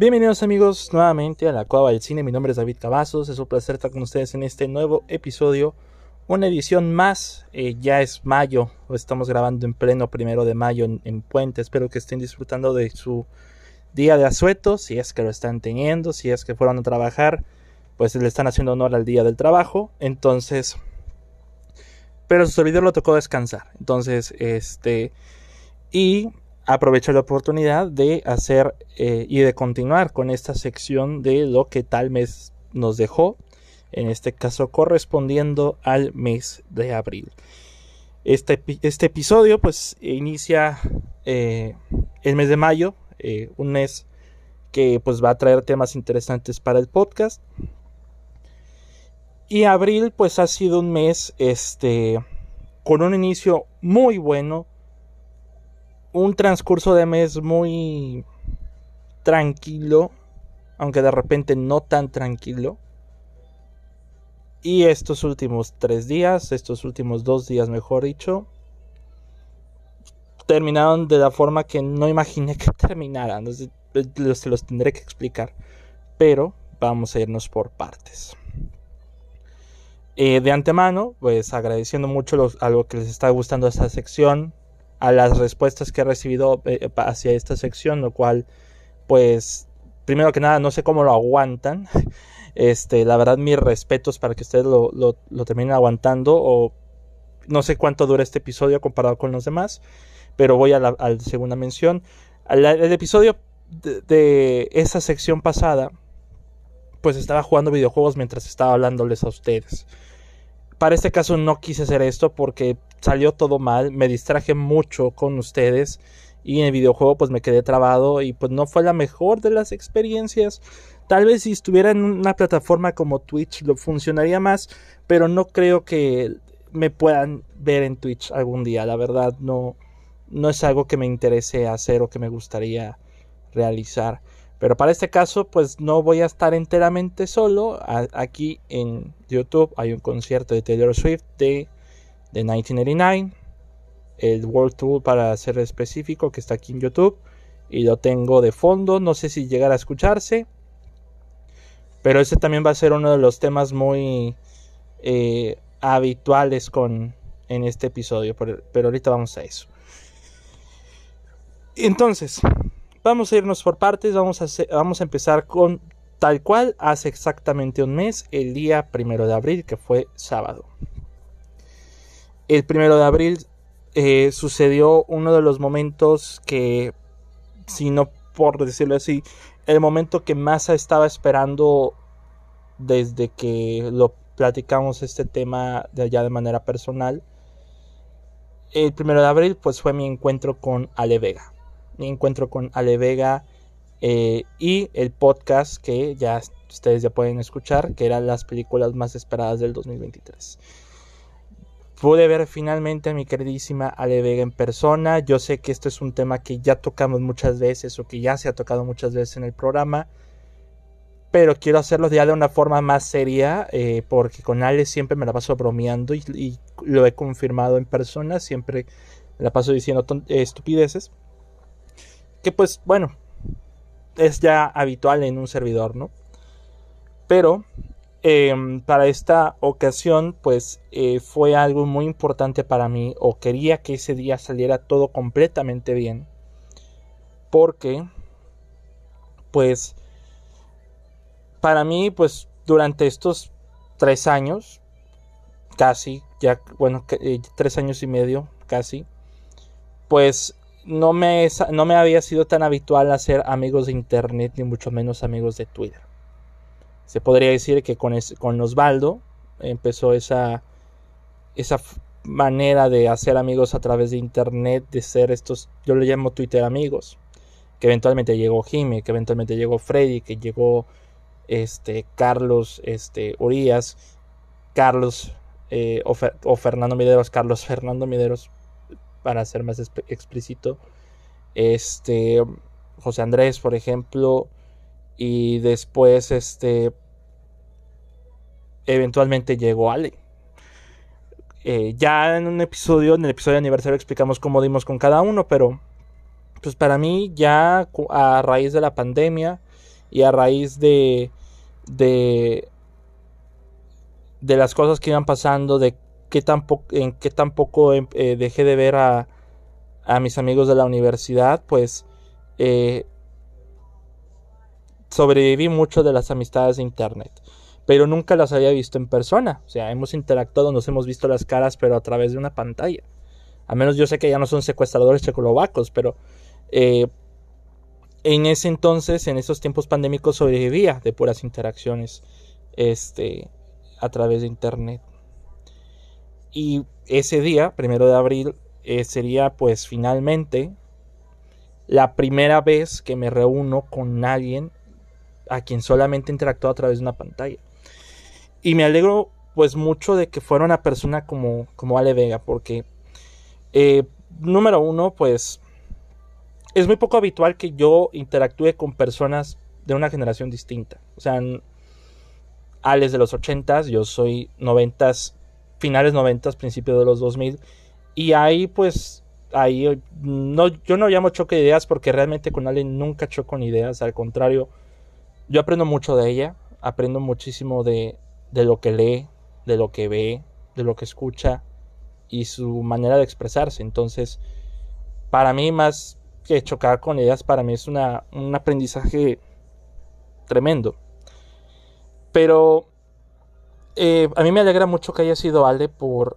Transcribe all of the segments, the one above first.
Bienvenidos amigos nuevamente a la Cueva del Cine, mi nombre es David Cavazos, es un placer estar con ustedes en este nuevo episodio, una edición más, eh, ya es mayo, estamos grabando en pleno primero de mayo en, en, Puente, espero que estén disfrutando de su día de asueto, si es que lo están teniendo, si es que fueron a trabajar, pues le están haciendo honor al día del trabajo, entonces, pero su servidor lo tocó descansar, entonces, este, y aprovecho la oportunidad de hacer eh, y de continuar con esta sección de lo que tal mes nos dejó, en este caso correspondiendo al mes de abril. Este, este episodio pues inicia eh, el mes de mayo, eh, un mes que pues va a traer temas interesantes para el podcast. Y abril pues ha sido un mes este con un inicio muy bueno, un transcurso de mes muy tranquilo, aunque de repente no tan tranquilo. Y estos últimos tres días, estos últimos dos días mejor dicho, terminaron de la forma que no imaginé que terminaran. Se los tendré que explicar. Pero vamos a irnos por partes. Eh, de antemano, pues agradeciendo mucho los, a lo que les está gustando esta sección, a las respuestas que he recibido eh, hacia esta sección, lo cual, pues, primero que nada, no sé cómo lo aguantan. Este, la verdad, mis respetos para que ustedes lo, lo, terminen aguantando. O no sé cuánto dura este episodio comparado con los demás. Pero voy a la, segunda mención. el episodio de, de, esa sección pasada, pues estaba jugando videojuegos mientras estaba hablándoles a ustedes. Para este caso no quise hacer esto porque salió todo mal, me distraje mucho con ustedes y en el videojuego pues me quedé trabado y pues no fue la mejor de las experiencias. Tal vez si estuviera en una plataforma como Twitch lo funcionaría más, pero no creo que me puedan ver en Twitch algún día. La verdad no no es algo que me interese hacer o que me gustaría realizar. Pero para este caso, pues no voy a estar enteramente solo. aquí en YouTube hay un concierto de Taylor Swift de de 1989, el World Tour para ser específico que está aquí en YouTube y lo tengo de fondo, no sé si llegará a escucharse, pero ese también va a ser uno de los temas muy eh, habituales con en este episodio, pero, ahorita vamos a eso. Entonces, vamos a irnos por partes, vamos a, vamos a empezar con tal cual hace exactamente un mes, el día primero de abril, que fue sábado el primero de abril eh, sucedió uno de los momentos que, si no por decirlo así, el momento que más estaba esperando desde que lo platicamos este tema de allá de manera personal. El primero de abril pues fue mi encuentro con Ale Vega. Encuentro con Ale Vega eh, y el podcast que ya ustedes ya pueden escuchar, que eran las películas más esperadas del 2023 pude ver finalmente a mi queridísima Ale Vega en persona. Yo sé que esto es un tema que ya tocamos muchas veces o que ya se ha tocado muchas veces en el programa. Pero quiero hacerlo ya de una forma más seria eh, porque con Ale siempre me la paso bromeando y, lo he confirmado en persona. Siempre la paso diciendo estupideces. Que pues bueno, es ya habitual en un servidor, ¿no? Pero Em, para esta ocasión pues eh, fue algo muy importante para mí o quería que ese día saliera todo completamente bien porque pues para mí pues durante estos tres años casi ya bueno eh, tres años y medio casi pues no me, no me había sido tan habitual hacer amigos de internet ni mucho menos amigos de Twitter. Se podría decir que con, con Osvaldo empezó esa, esa manera de hacer amigos a través de internet, de ser estos, yo le llamo Twitter amigos, que eventualmente llegó Jimmy, que eventualmente llegó Freddy, que llegó este Carlos este Urias, Carlos eh, o, Fernando Mideros, Carlos Fernando Mideros, para ser más explícito, este José Andrés, por ejemplo, y después, este, eventualmente llegó Ale. Eh, ya en un episodio, en el episodio de aniversario explicamos cómo dimos con cada uno, pero pues para mí ya a raíz de la pandemia y a raíz de, de, de las cosas que iban pasando, de qué tampoco, en qué tampoco eh, dejé de ver a, a, mis amigos de la universidad, pues eh, sobreviví mucho de las amistades de internet. Pero nunca las había visto en persona. O sea, hemos interactuado, nos hemos visto las caras, pero a través de una pantalla. A menos yo sé que ya no son secuestradores checoslovacos, pero eh, en ese entonces, en esos tiempos pandémicos, sobrevivía de puras interacciones este, a través de internet. Y ese día, primero de abril, eh, sería pues finalmente la primera vez que me reúno con alguien a quien solamente interactúo a través de una pantalla. Y me alegro pues mucho de que fuera una persona como, como Ale Vega, porque eh, número uno, pues es muy poco habitual que yo interactúe con personas de una generación distinta. O sea, Alex de los 80 yo soy 90 finales 90 principios de los 2000 y ahí pues ahí no yo no llamo choque de ideas porque realmente con Ale nunca choco con ideas, al contrario, yo aprendo mucho de ella, aprendo muchísimo de, de lo que lee, de lo que ve, de lo que escucha y su manera de expresarse. Entonces, para mí más que chocar con ideas, para mí es una, un aprendizaje tremendo. Pero eh, a mí me alegra mucho que haya sido Ale por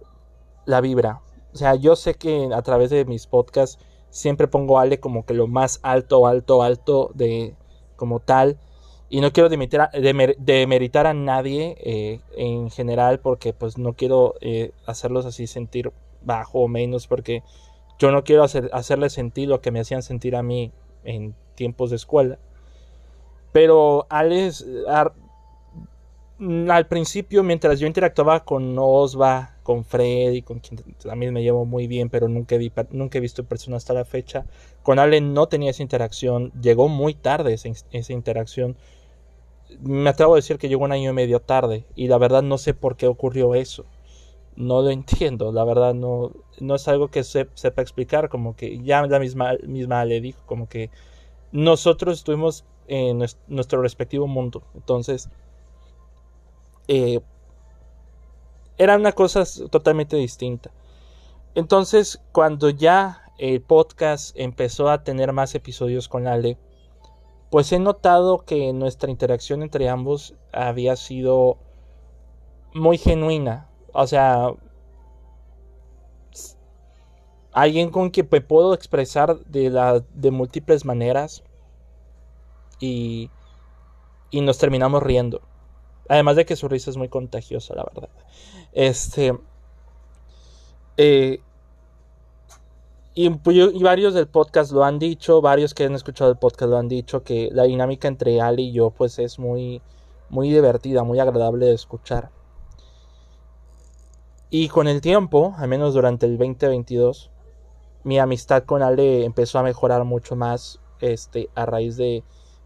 la vibra. O sea, yo sé que a través de mis podcasts siempre pongo Ale como que lo más alto, alto, alto de como tal. Y no quiero demeritar, a nadie eh, en general porque pues no quiero eh, hacerlos así sentir bajo o menos porque yo no quiero hacer, hacerles sentir lo que me hacían sentir a mí en tiempos de escuela. Pero Alex, al principio, mientras yo interactuaba con Osva, con Freddy, con quien también me llevo muy bien, pero nunca, vi, nunca he visto persona hasta la fecha, con Ale no tenía esa interacción, llegó muy tarde esa, esa interacción. Me atrevo a decir que llegó un año y medio tarde y la verdad no sé por qué ocurrió eso. No lo entiendo, la verdad no, no es algo que se, sepa explicar, como que ya la misma, misma le dijo, como que nosotros estuvimos en nuestro respectivo mundo, entonces eh, era una cosa totalmente distinta. Entonces, cuando ya el podcast empezó a tener más episodios con Ale, pues he notado que nuestra interacción entre ambos había sido muy genuina. O sea, alguien con quien puedo expresar de, de múltiples maneras y, y nos terminamos riendo. Además de que su risa es muy contagiosa, la verdad. Este. Eh, pues, y, varios del podcast lo han dicho, varios que han escuchado el podcast lo han dicho, que la dinámica entre Ali y yo pues es muy, muy divertida, muy agradable de escuchar. Y con el tiempo, al menos durante el 2022, mi amistad con Ale empezó a mejorar mucho más este, a raíz de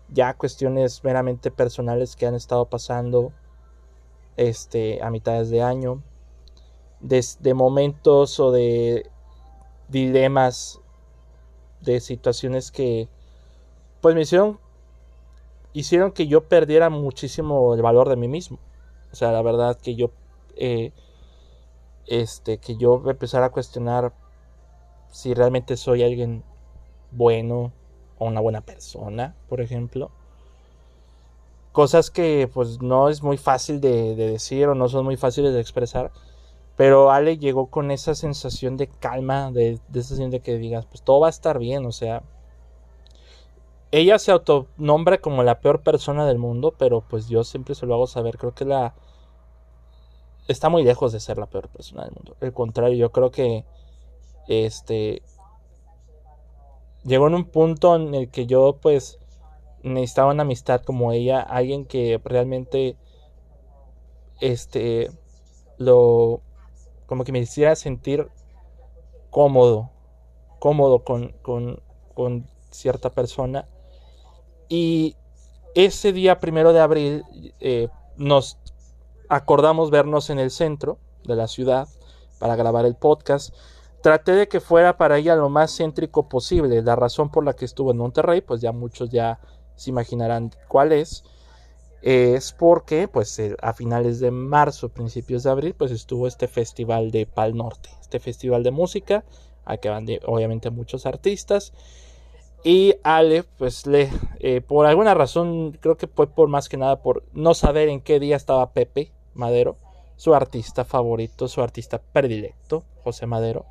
ya cuestiones meramente personales que han estado pasando este, a mitades de año, de momentos o de dilemas, de situaciones que pues me hicieron hicieron que yo perdiera muchísimo el valor de mí mismo. O sea, la verdad que yo eh, este que yo empezara a cuestionar si realmente soy alguien bueno una buena persona, por ejemplo. Cosas que pues no es muy fácil de decir o no son muy fáciles de expresar. Pero Ale llegó con esa sensación de calma, de, esa sensación de que digas, pues todo va a estar bien, o sea. Ella se autonombra como la peor persona del mundo, pero pues yo siempre se lo hago saber, creo que la... Está muy lejos de ser la peor persona del mundo. Al contrario, yo creo que... Este... Llegó en un punto en el que yo pues necesitaba una amistad como ella, alguien que realmente este lo como que me hiciera sentir cómodo, cómodo con, con, cierta persona. Y ese día primero de abril eh, nos acordamos vernos en el centro de la ciudad para grabar el podcast. Traté de que fuera para ella lo más céntrico posible. La razón por la que estuvo en Monterrey, pues ya muchos ya se imaginarán cuál es. Es porque, pues, a finales de marzo, principios de abril, pues estuvo este festival de Pal Norte, este festival de música, a que van obviamente muchos artistas. Y Ale, pues le, eh, por alguna razón, creo que fue por más que nada por no saber en qué día estaba Pepe Madero, su artista favorito, su artista predilecto, José Madero.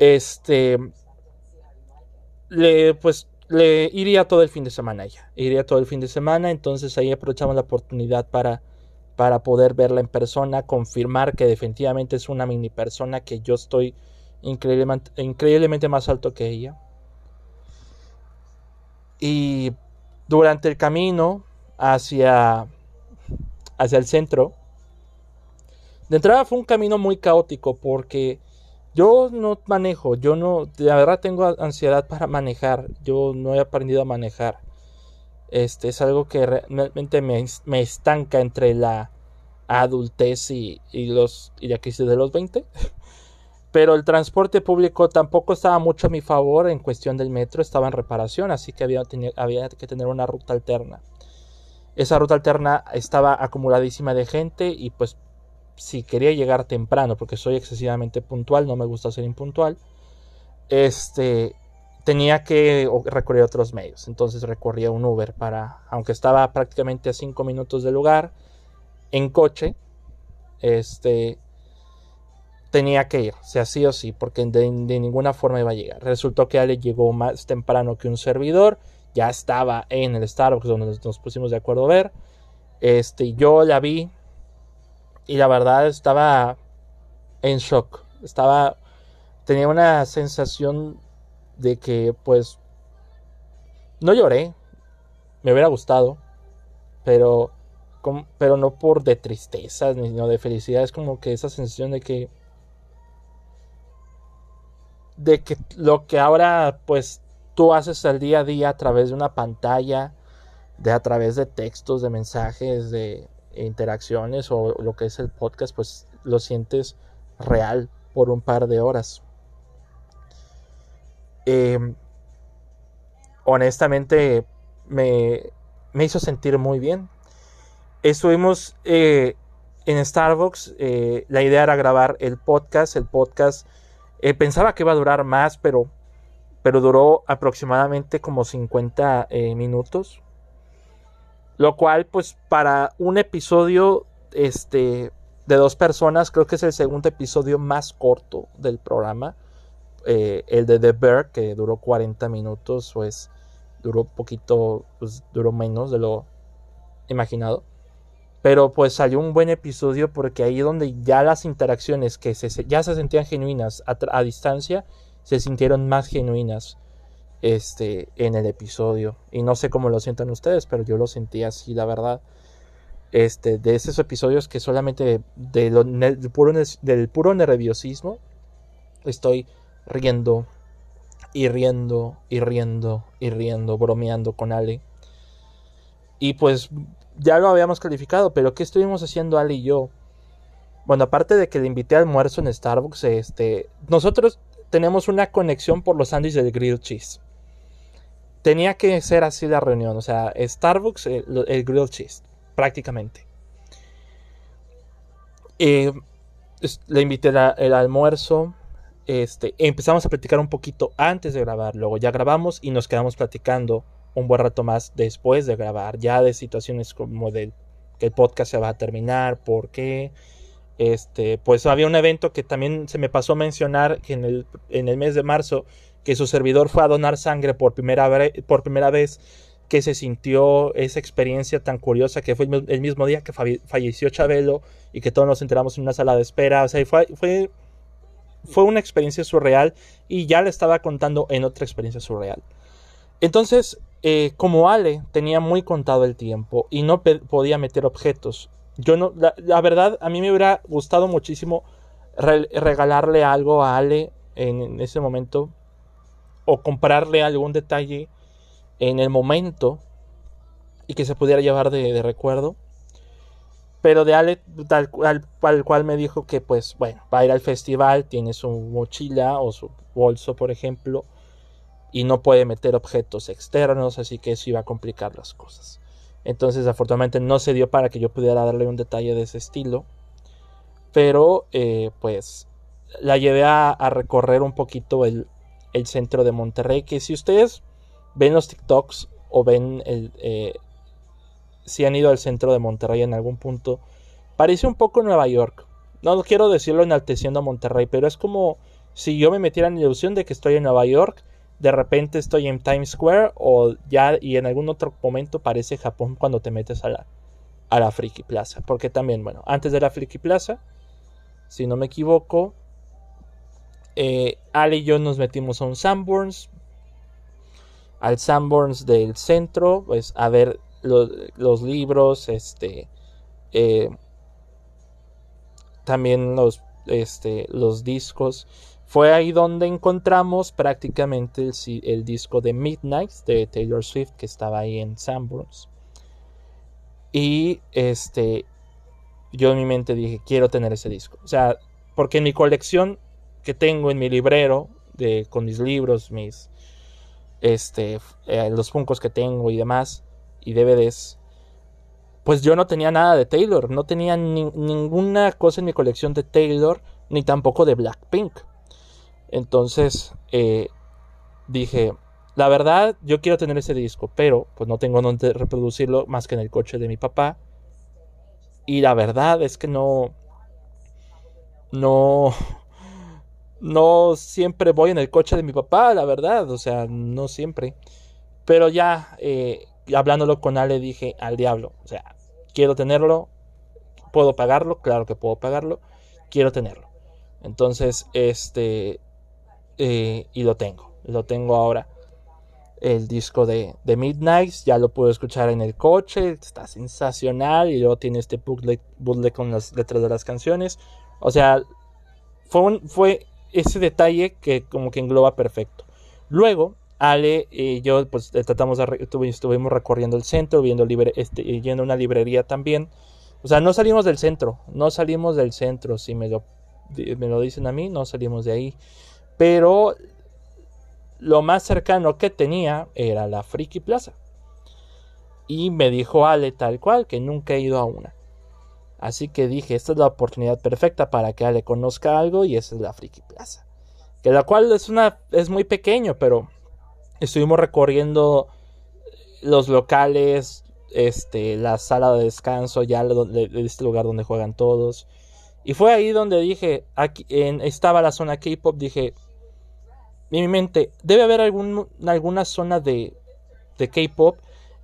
Este, le, pues le iría todo el fin de semana ella, iría todo el fin de semana, entonces ahí aprovechamos la oportunidad para, para poder verla en persona, confirmar que definitivamente es una mini persona que yo estoy increíblemente, increíblemente más alto que ella. Y durante el camino hacia, hacia el centro, de entrada fue un camino muy caótico porque yo no manejo, yo no, la verdad tengo ansiedad para manejar, yo no he aprendido a manejar. Este es algo que realmente me, me estanca entre la adultez y, y los y la crisis de los 20. Pero el transporte público tampoco estaba mucho a mi favor en cuestión del metro, estaba en reparación, así que había, había que tener una ruta alterna. Esa ruta alterna estaba acumuladísima de gente y pues si quería llegar temprano, porque soy excesivamente puntual, no me gusta ser impuntual, este, tenía que recorrer otros medios. Entonces recorría un Uber para, aunque estaba prácticamente a 5 minutos del lugar, en coche, este, tenía que ir, sea sí o sí, porque de, ninguna forma iba a llegar. Resultó que Ale llegó más temprano que un servidor, ya estaba en el Starbucks donde nos, pusimos de acuerdo a ver. Este, yo la vi y la verdad estaba en shock. Estaba, tenía una sensación de que, pues, no lloré, me hubiera gustado, pero, pero no por de tristeza ni no de felicidad, es como que esa sensación de que de que lo que ahora pues tú haces al día a día a través de una pantalla, de a través de textos, de mensajes, de interacciones o lo que es el podcast, pues lo sientes real por un par de horas. Em, honestamente me, me, hizo sentir muy bien. Estuvimos eh, en Starbucks, eh, la idea era grabar el podcast, el podcast eh, pensaba que iba a durar más, pero, pero duró aproximadamente como 50 eh, minutos. Lo cual, pues, para un episodio este, de dos personas, creo que es el segundo episodio más corto del programa. Eh, el de The Bear, que duró 40 minutos, pues duró poquito, pues duró menos de lo imaginado. Pero pues salió un buen episodio porque ahí donde ya las interacciones que se, ya se sentían genuinas a, distancia, se sintieron más genuinas este, en el episodio. Y no sé cómo lo sientan ustedes, pero yo lo sentí así, la verdad. Este, de esos episodios que solamente de del, puro, del puro nerviosismo estoy riendo y riendo y riendo y riendo, bromeando con Ale. Y pues ya lo habíamos calificado, pero ¿qué estuvimos haciendo Ali y yo? Bueno, aparte de que le invité al almuerzo en Starbucks, este, nosotros tenemos una conexión por los sándwiches del grilled cheese. Tenía que ser así la reunión, o sea, Starbucks, el, el grilled cheese, prácticamente. Eh, le invité el almuerzo, este, empezamos a platicar un poquito antes de grabar, luego ya grabamos y nos quedamos platicando un buen rato más después de grabar, ya de situaciones como de que el podcast se va a terminar, por qué. Este, pues había un evento que también se me pasó mencionar que en el, en el mes de marzo, que su servidor fue a donar sangre por primera, por primera vez, que se sintió esa experiencia tan curiosa que fue el mismo día que falleció Chabelo y que todos nos enteramos en una sala de espera. O sea, fue, fue, fue una experiencia surreal y ya le estaba contando en otra experiencia surreal. Entonces, eh, como Ale tenía muy contado el tiempo y no podía meter objetos, yo no, la, verdad, a mí me hubiera gustado muchísimo regalarle algo a Ale en, ese momento o comprarle algún detalle en el momento y que se pudiera llevar de, recuerdo. Pero de Ale, tal cual, cual me dijo que, pues, bueno, va a ir al festival, tiene su mochila o su bolso, por ejemplo, y no puede meter objetos externos, así que eso iba a complicar las cosas. Entonces, afortunadamente no se dio para que yo pudiera darle un detalle de ese estilo. Pero, eh, pues, la llevé a, recorrer un poquito el, centro de Monterrey. Que si ustedes ven los TikToks o ven el. Eh, si han ido al centro de Monterrey en algún punto, parece un poco Nueva York. No quiero decirlo enalteciendo a Monterrey, pero es como si yo me metiera en la ilusión de que estoy en Nueva York de repente estoy en Times Square o ya y en algún otro momento parece Japón cuando te metes a la, a la Friki Plaza. Porque también, bueno, antes de la Friki Plaza, si no me equivoco, eh, Ale y yo nos metimos a un Sanborns, al Sanborns del centro, pues a ver los, libros, este, eh, también los, este, los discos. Fue ahí donde encontramos prácticamente el, disco de Midnight de Taylor Swift que estaba ahí en Sanborns. Y este, yo en mi mente dije, quiero tener ese disco. O sea, porque en mi colección que tengo en mi librero, de, con mis libros, mis, este, eh, los funcos que tengo y demás, y DVDs, pues yo no tenía nada de Taylor, no tenía ninguna cosa en mi colección de Taylor, ni tampoco de Blackpink. Entonces eh, dije, la verdad, yo quiero tener ese disco, pero pues no tengo donde reproducirlo más que en el coche de mi papá. Y la verdad es que no, no, no siempre voy en el coche de mi papá, la verdad, o sea, no siempre. Pero ya, eh, hablándolo con Ale, dije, al diablo, o sea, quiero tenerlo, puedo pagarlo, claro que puedo pagarlo, quiero tenerlo. Entonces, este, eh, y lo tengo, lo tengo ahora. El disco de, de Midnight, ya lo puedo escuchar en el coche, está sensacional. Y luego tiene este bootleg, con las letras de las canciones. O sea, fue, fue ese detalle que como que engloba perfecto. Luego, Ale y yo pues eh, tratamos de, estuvimos recorriendo el centro, viendo libre, este, yendo a una librería también. O sea, no salimos del centro, no salimos del centro, si me lo, me lo dicen a mí, no salimos de ahí pero lo más cercano que tenía era la Friki Plaza. Y me dijo Ale tal cual que nunca he ido a una. Así que dije, esta es la oportunidad perfecta para que Ale conozca algo y esa es la Friki Plaza. Que la cual es una es muy pequeño, pero estuvimos recorriendo los locales, este, la sala de descanso, ya de este lugar donde juegan todos. Y fue ahí donde dije, aquí estaba la zona K-pop, dije, en mi mente, debe haber algún, alguna zona de, de K-pop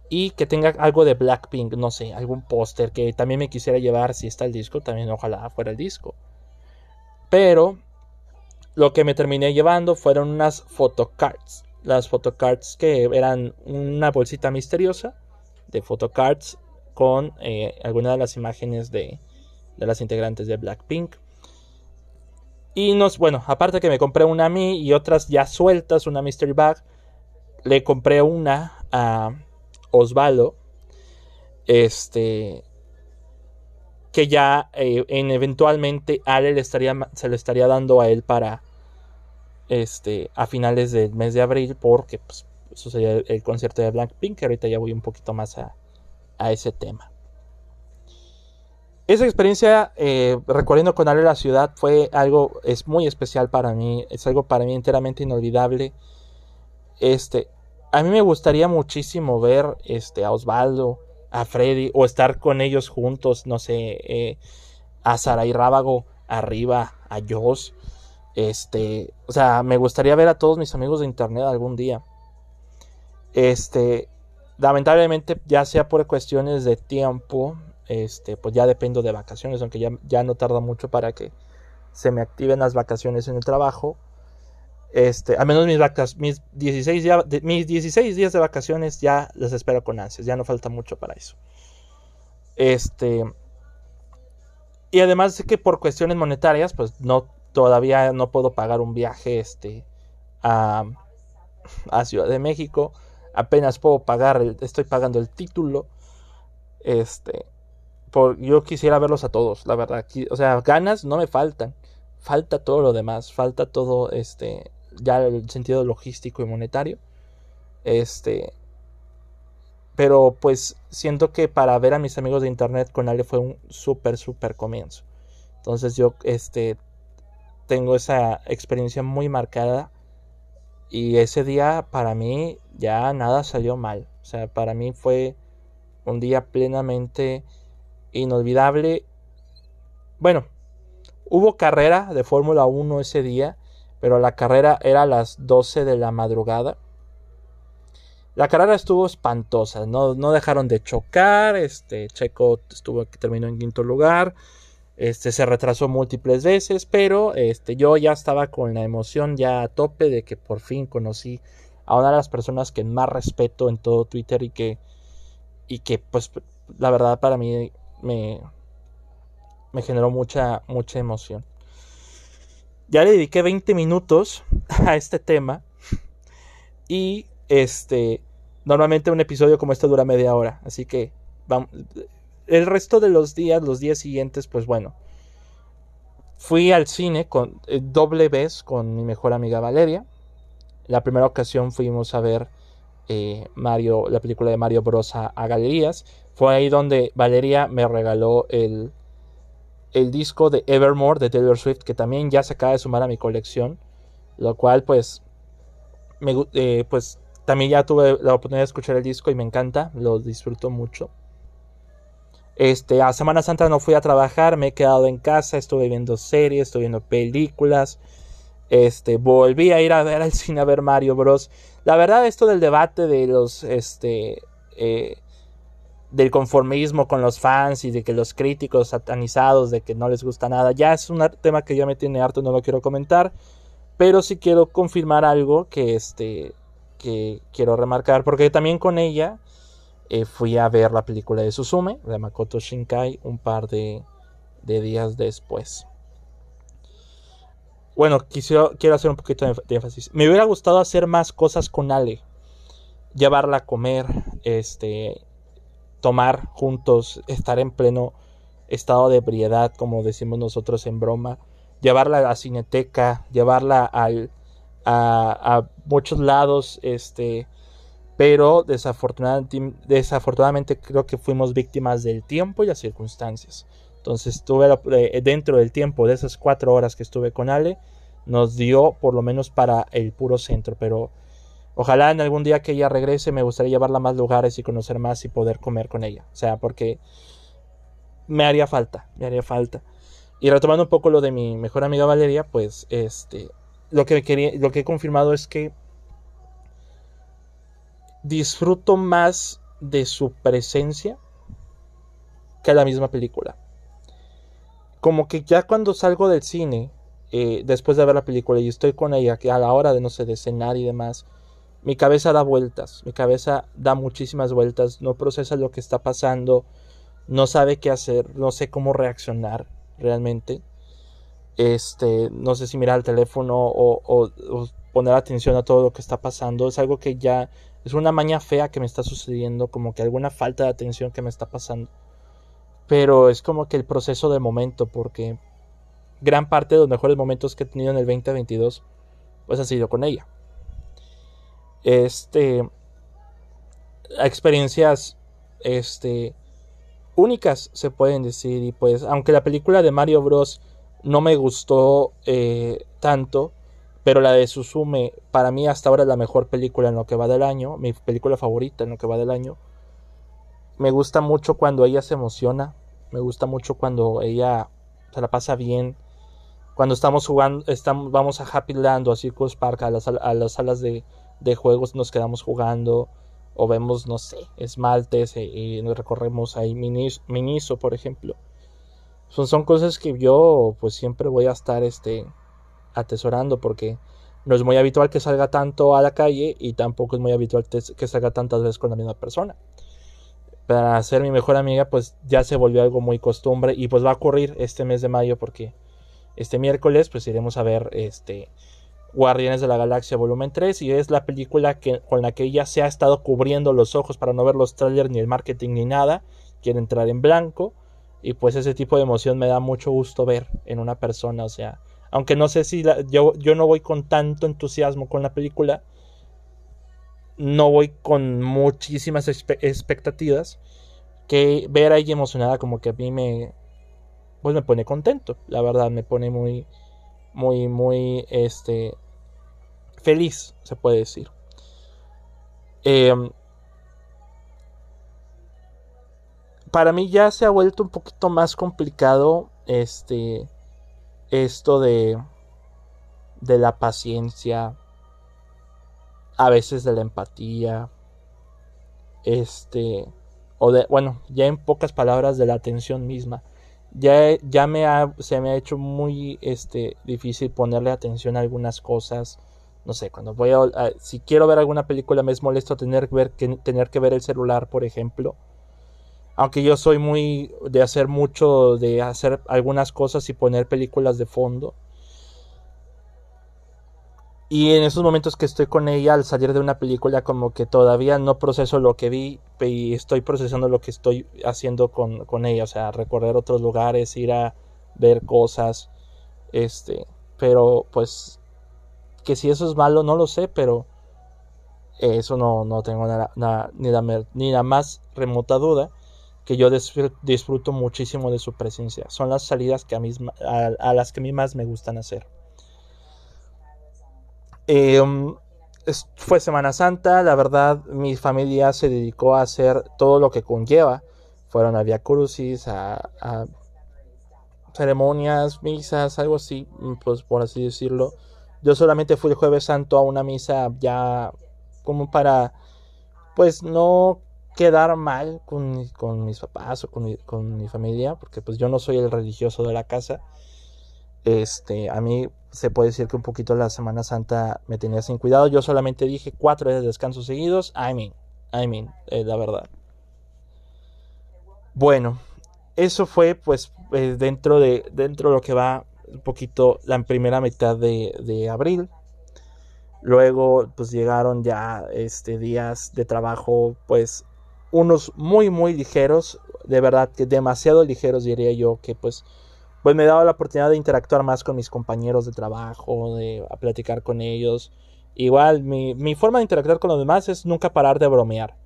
y que tenga algo de Blackpink, no sé, algún póster que también me quisiera llevar si está el disco, también ojalá fuera el disco. Pero lo que me terminé llevando fueron unas photocards. Las photocards que eran una bolsita misteriosa de photocards con eh, algunas de las imágenes de, de las integrantes de Blackpink. Y nos, bueno, aparte que me compré una a mí y otras ya sueltas, una mystery bag, le compré una a Osvaldo. Este. Que ya eh, en eventualmente Ale le estaría, se le estaría dando a él para. Este. A finales del mes de abril. Porque pues, sería el, concierto de Blackpink. Que ahorita ya voy un poquito más a, a ese tema. Esa experiencia eh, recorriendo con Ale la ciudad fue algo, es muy especial para mí, es algo para mí enteramente inolvidable. Este, a mí me gustaría muchísimo ver este, a Osvaldo, a Freddy, o estar con ellos juntos, no sé, eh, a Saray Rábago arriba, a Joss. Este, o sea, me gustaría ver a todos mis amigos de internet algún día. Este, lamentablemente, ya sea por cuestiones de tiempo, este, pues ya dependo de vacaciones, aunque ya, ya no tarda mucho para que se me activen las vacaciones en el trabajo. Este, al menos mis, vacas, mis, 16 días, mis 16 días de vacaciones ya les espero con ansias, ya no falta mucho para eso. Este, y además de que por cuestiones monetarias, pues no, todavía no puedo pagar un viaje este, a, a Ciudad de México. Apenas puedo pagar, estoy pagando el título. Este, yo quisiera verlos a todos, la verdad. O sea, ganas no me faltan. Falta todo lo demás. Falta todo este ya el sentido logístico y monetario. Este, pero pues siento que para ver a mis amigos de internet con Ale fue un súper, súper comienzo. Entonces yo este, tengo esa experiencia muy marcada. Y ese día para mí ya nada salió mal. O sea, para mí fue un día plenamente inolvidable. Bueno, hubo carrera de Fórmula 1 ese día, pero la carrera era a las 12 de la madrugada. La carrera estuvo espantosa, no, no dejaron de chocar, este Checo estuvo terminó en quinto lugar, este se retrasó múltiples veces, pero este yo ya estaba con la emoción ya a tope de que por fin conocí a una de las personas que más respeto en todo Twitter y que y que pues la verdad para mí me me generó mucha mucha emoción. Ya le dediqué 20 minutos a este tema y este Normalmente un episodio como este dura media hora, así que el resto de los días, los días siguientes, pues bueno. Fui al cine con eh, doble vez con mi mejor amiga Valeria. La primera ocasión fuimos a ver eh, Mario, la película de Mario Bros. A, galerías. Fue ahí donde Valeria me regaló el, el disco de Evermore de Taylor Swift, que también ya se acaba de sumar a mi colección. Lo cual, pues, me, eh, pues también ya tuve la oportunidad de escuchar el disco y me encanta, lo disfruto mucho. Este, a Semana Santa no fui a trabajar, me he quedado en casa, estuve viendo series, estuve viendo películas. Este, volví a ir a ver al cine a ver Mario Bros. La verdad, esto del debate de los, este, eh, del conformismo con los fans y de que los críticos satanizados, de que no les gusta nada, ya es un tema que ya me tiene harto, no lo quiero comentar. Pero sí quiero confirmar algo que, este, que quiero remarcar, porque también con ella eh, fui a ver la película de Suzume, de Makoto Shinkai, un par de, días después. Bueno, quisiera, quiero hacer un poquito de, énfasis. Me hubiera gustado hacer más cosas con Ale. Llevarla a comer, este, tomar juntos, estar en pleno estado de ebriedad, como decimos nosotros en broma. Llevarla a la cineteca, llevarla al, a, muchos lados, este, pero desafortunadamente, desafortunadamente creo que fuimos víctimas del tiempo y las circunstancias. Entonces estuve eh, dentro del tiempo de esas cuatro horas que estuve con Ale, nos dio por lo menos para el puro centro, pero ojalá en algún día que ella regrese me gustaría llevarla a más lugares y conocer más y poder comer con ella. O sea, porque me haría falta, me haría falta. Y retomando un poco lo de mi mejor amiga Valeria, pues este lo que, quería, lo que he confirmado es que disfruto más de su presencia que la misma película. Como que ya cuando salgo del cine, eh, después de ver la película y estoy con ella, que a la hora de, no sé, de cenar y demás, mi cabeza da vueltas, mi cabeza da muchísimas vueltas, no procesa lo que está pasando, no sabe qué hacer, no sé cómo reaccionar realmente este, no sé si mirar el teléfono o, poner atención a todo lo que está pasando. Es algo que ya es una maña fea que me está sucediendo, como que alguna falta de atención que me está pasando. Pero es como que el proceso de momento, porque gran parte de los mejores momentos que he tenido en el 2022, pues ha sido con ella. Este, experiencias, este, únicas se pueden decir. Y pues, aunque la película de Mario Bros. no me gustó eh, tanto, pero la de Suzume para mí hasta ahora es la mejor película en lo que va del año, mi película favorita en lo que va del año. Me gusta mucho cuando ella se emociona, me gusta mucho cuando ella se la pasa bien, cuando estamos jugando, estamos, vamos a Happy Land o a Circus Park, a las, a las salas de, de juegos nos quedamos jugando, o vemos, no sé, esmaltes y, nos recorremos ahí Miniso, por ejemplo son, son cosas que yo pues siempre voy a estar este, atesorando porque no es muy habitual que salga tanto a la calle y tampoco es muy habitual que salga tantas veces con la misma persona. Para ser mi mejor amiga pues ya se volvió algo muy costumbre y pues va a ocurrir este mes de mayo porque este miércoles pues iremos a ver este Guardianes de la Galaxia volumen 3 y es la película que, con la que ella se ha estado cubriendo los ojos para no ver los trailers ni el marketing ni nada. Quiere entrar en blanco y pues ese tipo de emoción me da mucho gusto ver en una persona, o sea, Aunque no sé si yo, yo no voy con tanto entusiasmo con la película. No voy con muchísimas expectativas. Que ver a ella emocionada como que a mí me... Pues me pone contento. La verdad, me pone muy... Muy, muy... Este... Feliz, se puede decir. Eh, para mí ya se ha vuelto un poquito más complicado este esto de de la paciencia a veces de la empatía este o de bueno ya en pocas palabras de la atención misma ya, ya me ha, se me ha hecho muy este difícil ponerle atención a algunas cosas no sé cuando voy a, si quiero ver alguna película me es molesto tener, ver, que, tener que ver el celular por ejemplo aunque yo soy muy de hacer mucho, de hacer algunas cosas y poner películas de fondo. Y en esos momentos que estoy con ella, al salir de una película, como que todavía no proceso lo que vi y estoy procesando lo que estoy haciendo con, con ella. O sea, recorrer otros lugares, ir a ver cosas. Este, pero pues, que si eso es malo, no lo sé, pero eso no, no tengo nada, ni, la, ni la más remota duda que yo disfruto muchísimo de su presencia. Son las salidas que a, a, las que a mí más me gustan hacer. Em, fue Semana Santa, la verdad mi familia se dedicó a hacer todo lo que conlleva. Fueron a Via Crucis, a, ceremonias, misas, algo así, pues por así decirlo. Yo solamente fui el jueves santo a una misa ya como para, pues no quedar mal con, mis papás o con con mi, familia, porque pues yo no soy el religioso de la casa. Este, a mí se puede decir que un poquito la Semana Santa me tenía sin cuidado. Yo solamente dije cuatro días de descanso seguidos. I mean, I mean, eh, la verdad. Bueno, eso fue pues eh, dentro de dentro de lo que va un poquito la primera mitad de, de abril. Luego pues llegaron ya este días de trabajo pues unos muy muy ligeros, de verdad que demasiado ligeros diría yo, que pues pues me dado la oportunidad de interactuar más con mis compañeros de trabajo, de platicar con ellos. Igual mi, forma de interactuar con los demás es nunca parar de bromear.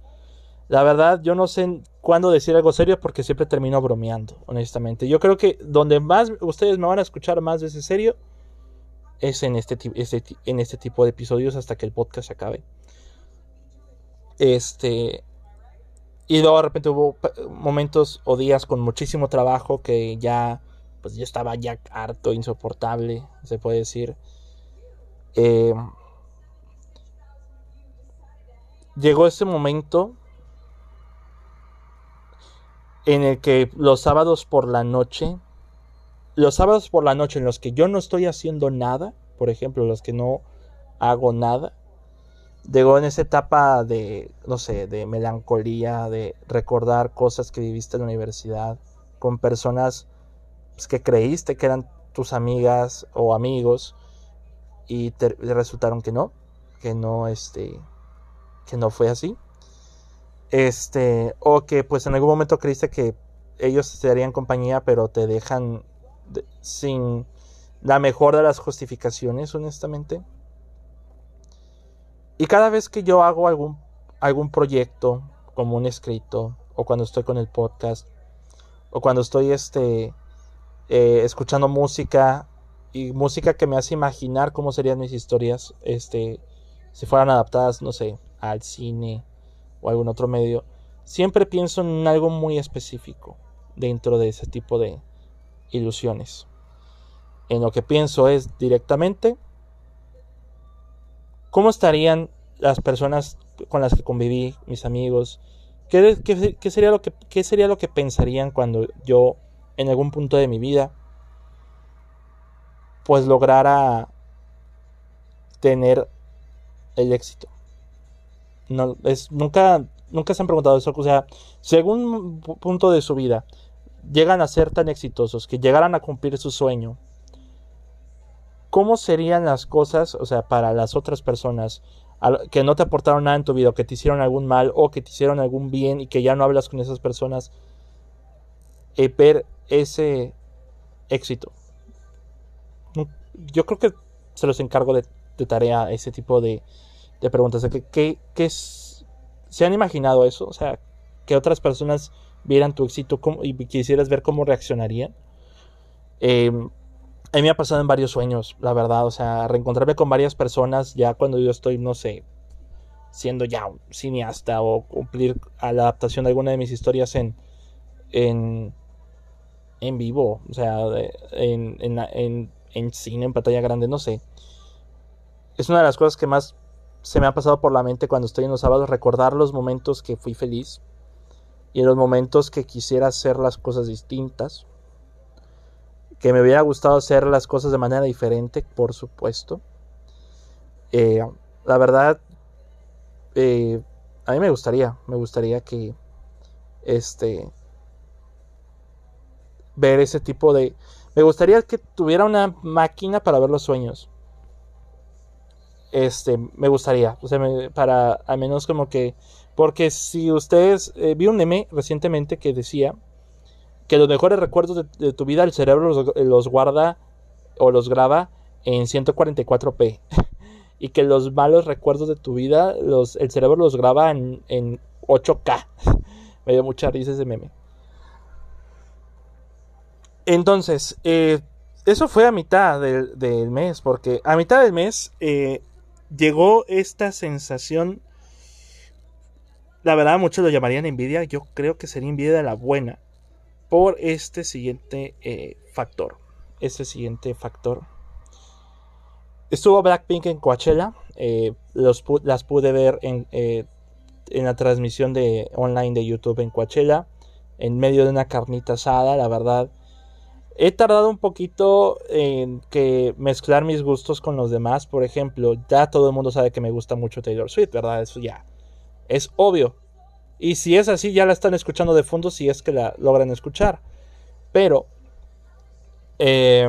La verdad, yo no sé cuándo decir algo serio porque siempre termino bromeando, honestamente. Yo creo que donde más ustedes me van a escuchar más de ese serio es en este, este, en este tipo de episodios hasta que el podcast acabe. Este, y luego de repente hubo momentos o días con muchísimo trabajo que ya, pues yo estaba ya harto, insoportable, se puede decir. Eh, llegó ese momento en el que los sábados por la noche, los sábados por la noche en los que yo no estoy haciendo nada, por ejemplo, los que no hago nada, llegó en esa etapa de, no sé, de melancolía, de recordar cosas que viviste en la universidad, con personas pues, que creíste que eran tus amigas o amigos y resultaron que no, que no, este, que no fue así. Este, o que pues en algún momento creíste que ellos te darían compañía, pero te dejan sin la mejor de las justificaciones, honestamente. Y cada vez que yo hago algún, algún proyecto, como un escrito, o cuando estoy con el podcast, o cuando estoy este, eh, escuchando música, y música que me hace imaginar cómo serían mis historias, este, si fueran adaptadas, no sé, al cine o algún otro medio, siempre pienso en algo muy específico dentro de ese tipo de ilusiones. En lo que pienso es directamente ¿Cómo estarían las personas con las que conviví, mis amigos? ¿Qué, sería lo que, ¿Qué sería lo que pensarían cuando yo, en algún punto de mi vida, pues lograra tener el éxito? No, es, nunca, nunca se han preguntado eso. O sea, según punto de su vida, llegan a ser tan exitosos que llegaran a cumplir su sueño ¿cómo serían las cosas, o sea, para las otras personas que no te aportaron nada en tu vida, que te hicieron algún mal o que te hicieron algún bien y que ya no hablas con esas personas, eh, ese éxito? yo creo que se los encargo de, tarea ese tipo de, de preguntas. ¿Qué, ¿Se han imaginado eso? O sea, que otras personas vieran tu éxito y quisieras ver cómo reaccionarían. Em, a mí me ha pasado en varios sueños, la verdad. O sea, reencontrarme con varias personas ya cuando yo estoy, no sé, siendo ya un cineasta o cumplir a la adaptación de alguna de mis historias en, en, en vivo, o sea, en, en, en, cine, en pantalla grande, no sé. Es una de las cosas que más se me ha pasado por la mente cuando estoy en los sábados, recordar los momentos que fui feliz y en los momentos que quisiera hacer las cosas distintas, que me hubiera gustado hacer las cosas de manera diferente, por supuesto. Eh, la verdad, eh, a mí me gustaría, me gustaría que este ver ese tipo de me gustaría que tuviera una máquina para ver los sueños. Este, me gustaría, o sea, para al menos como que porque si ustedes eh, vi un meme recientemente que decía que los mejores recuerdos de, tu vida el cerebro los, los guarda o los graba en 144p. y que los malos recuerdos de tu vida, los, el cerebro los graba en, 8K. Me dio mucha risa ese meme. Entonces, eh, eso fue a mitad del, mes, porque a mitad del mes eh, llegó esta sensación, la verdad muchos lo llamarían envidia, yo creo que sería envidia de la buena, por este siguiente eh, factor. Este siguiente factor. Estuvo Blackpink en Coachella. Los, las pude ver en, en, la transmisión de online de YouTube en Coachella. En medio de una carnita asada, la verdad. He tardado un poquito en que mezclar mis gustos con los demás. Por ejemplo, ya todo el mundo sabe que me gusta mucho Taylor Swift, ¿verdad? Eso ya es obvio. Y si es así, ya la están escuchando de fondo si es que la logran escuchar. Pero eh,